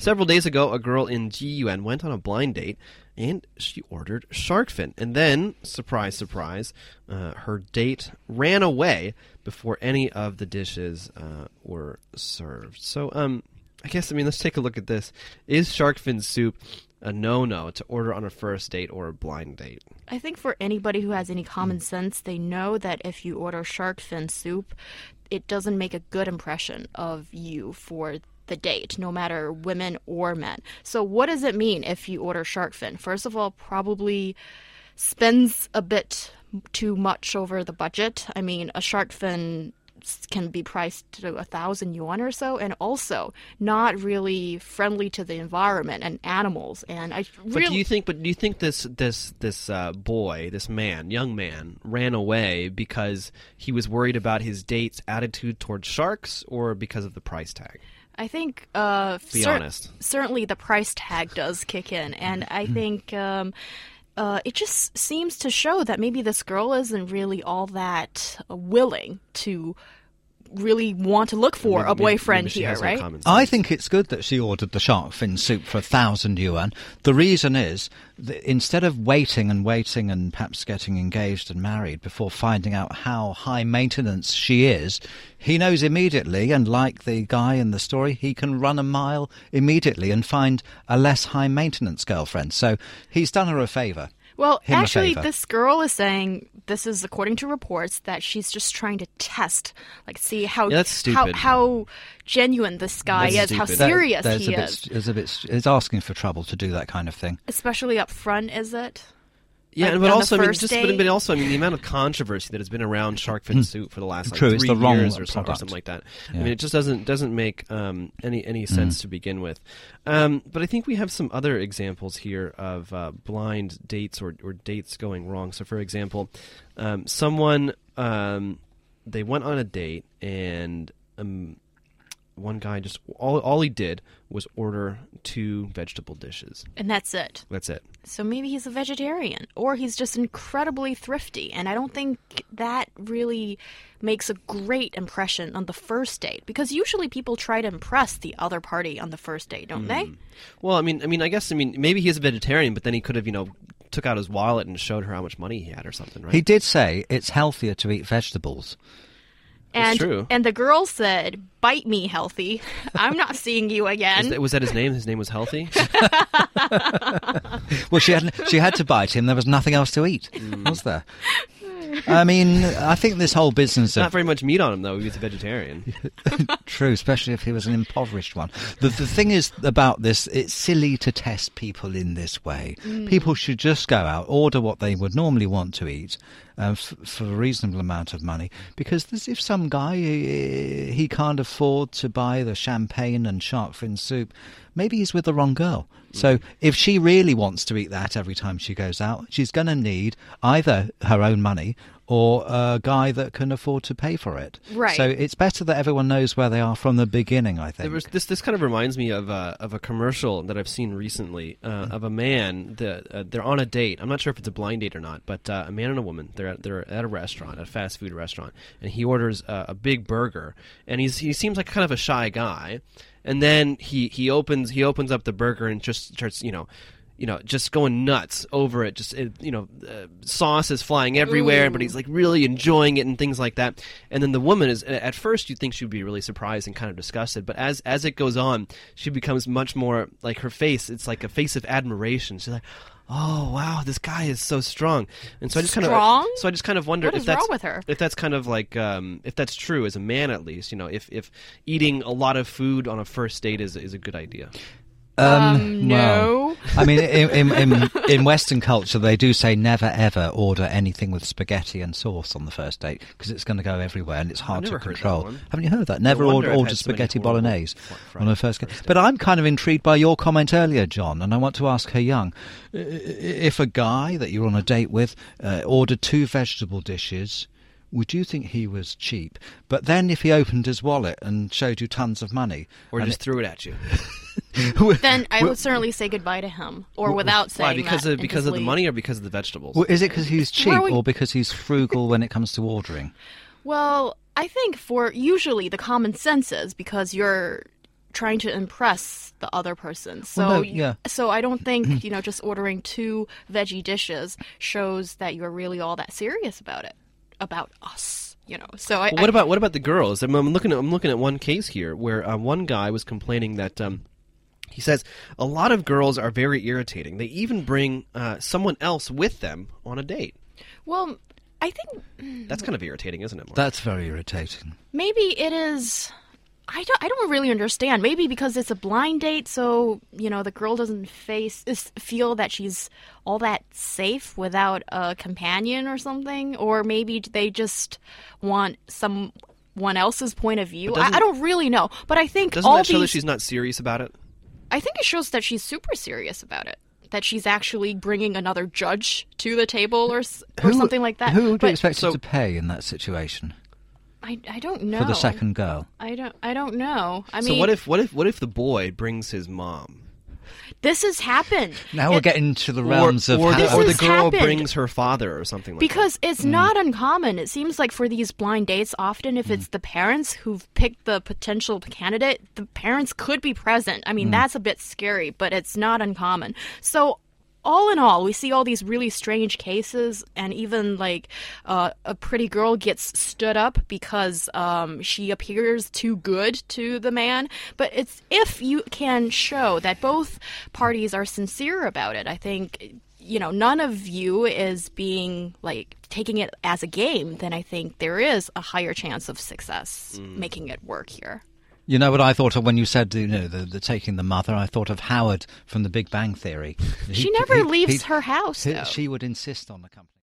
Several days ago, a girl in GUN went on a blind date and she ordered shark fin. And then, surprise, surprise, uh, her date ran away before any of the dishes uh, were served. So, um, I guess, I mean, let's take a look at this. Is shark fin soup a no no to order on a first date or a blind date? I think for anybody who has any common sense, they know that if you order shark fin soup, it doesn't make a good impression of you for the date, no matter women or men. So, what does it mean if you order shark fin? First of all, probably spends a bit too much over the budget. I mean, a shark fin can be priced to a thousand yuan or so, and also not really friendly to the environment and animals. And I really, But do you think? But do you think this this this uh, boy, this man, young man, ran away because he was worried about his date's attitude towards sharks, or because of the price tag? I think uh, Be cer- honest. certainly the price tag does kick in, and I think. Um, uh, it just seems to show that maybe this girl isn't really all that willing to really want to look for Maybe- a boyfriend maybe she here, has no right? I think it's good that she ordered the shark fin soup for a thousand yuan. The reason is that instead of waiting and waiting and perhaps getting engaged and married before finding out how high maintenance she is, he knows immediately, and like the guy in the story, he can run a mile immediately and find a less high maintenance girlfriend. So he's done her a favour. Well, him a actually, favour. this girl is saying this is according to reports that she's just trying to test, like, see how Yeah, that's how how genuine this guy That's is, how stupid. That- serious There's he a bit, is, There's a bit. It's asking for trouble to do that kind of thing. especially up front. Is it? Yeah, Like, but also, I mean, just but, but also, I mean, the amount of controversy that has been around shark fin soup for the last like, True, it's three the wrong years or, so, or something like that. I mean, it just doesn't doesn't make um, any any sense to begin with. Um, but I think we have some other examples here of uh, blind dates or, or dates going wrong. So, for example, um, someone um, they went on a date and um, one guy just all all he did was order two vegetable dishes. And that's it. That's it. So maybe he's a vegetarian, or he's just incredibly thrifty. And I don't think that really makes a great impression on the first date, because usually people try to impress the other party on the first date, don't they? Hmm. Well, I mean, I mean, I guess, I mean, maybe he's a vegetarian, but then he could have, you know, took out his wallet and showed her how much money he had or something, right? He did say it's healthier to eat vegetables. And true. and the girl said, "Bite me, healthy. I'm not seeing you Is again." that- was that his name? His name was Healthy. Well, she had she had to bite him. There was nothing else to eat, mm. was there? I mean, I think this whole business Not very much meat on him though. He was a vegetarian. true, especially if he was an impoverished one. The the thing is about this, it's silly to test people in this way. Mm. People should just go out, order what they would normally want to eat. Uh, f- for a reasonable amount of money, because if some guy uh, he can't afford to buy the champagne and shark fin soup, maybe he's with the wrong girl. So if she really wants to eat that every time she goes out, she's going to need either her own money or a guy that can afford to pay for it. Right. So it's better that everyone knows where they are from the beginning. I think. There was, this this kind of reminds me of a of a commercial that I've seen recently uh, of a man. The, uh, they're on a date. I'm not sure if it's a blind date or not, but uh, a man and a woman. They're at, they're at a restaurant, a fast food restaurant, and he orders uh, a big burger, and he's he seems like kind of a shy guy, and then he he opens he opens up the burger and just starts you know. You know, just going nuts over it. Just you know, uh, sauce is flying everywhere, but he's like really enjoying it and things like that. And then the woman is at first you think she'd be really surprised and kind of disgusted, but as as it goes on, she becomes much more like her face. It's like a face of admiration. She's like, "Oh wow, this guy is so strong." And so I just kind of so I just kind of wonder What if that's wrong with her? if that's kind of like um, if that's true as a man at least. You know, if if eating a lot of food on a first date is is a good idea. Um, no. well, I mean, in, in, in, in Western culture, they do say never ever order anything with spaghetti and sauce on the first date because it's going to go everywhere and it's hard to control. Haven't you heard that? Never wonder order, order spaghetti bolognese on a first date. But I'm kind of intrigued by your comment earlier, John, and I want to ask her young if a guy that you're on a date with uh, ordered two vegetable dishes. Would you think he was cheap? But then, if he opened his wallet and showed you tons of money, Or just threw it at you. Then I would certainly say goodbye to him, or without saying Why? Because that of because of the leave. money or because of the vegetables? Well, is it because he's cheap we- or because he's frugal when it comes to ordering? Well, I think for usually the common sense is because you're trying to impress the other person. So Well, no, yeah. so I don't think, you know, just ordering two veggie dishes shows that you're really all that serious about it. About us. You know. So I, Well, what about what about the girls? I'm, I'm looking at I'm looking at one case here where uh, one guy was complaining that um, he says a lot of girls are very irritating. They even bring uh, someone else with them on a date. Well I think That's kind of irritating, isn't it? Mark? That's very irritating. maybe it is I don't I don't really understand. Maybe because it's a blind date so, you know, the girl doesn't face feel that she's all that safe without a companion or something or maybe they just want someone else's point of view. I, I don't really know, but I think Doesn't all that show that she's not serious about it? I think it shows that she's super serious about it. That she's actually bringing another judge to the table or s- or something like that. Who would you But expect so- to pay in that situation I, I don't know. for the second girl? I don't I don't know. I so mean, what if what if what if the boy brings his mom? This has happened? Now we're getting to the realms or, of or, the, or the girl happened. brings her father or something like because it's Mm. not uncommon. It seems like for these blind dates, often if Mm. it's the parents who've picked the potential candidate, the parents could be present. I mean, Mm. that's a bit scary, but it's not uncommon. So. All in all, we see all these really strange cases, and even like uh, a pretty girl gets stood up because um, she appears too good to the man. But it's if you can show that both parties are sincere about it, I think you know, none of you is being like taking it as a game, then I think there is a higher chance of success making it work here. You know what I thought of when you said you know the, the taking the mother. I thought of Howard from The Big Bang Theory. She He- never he- leaves he'd- her house, he- though. She would insist on the company.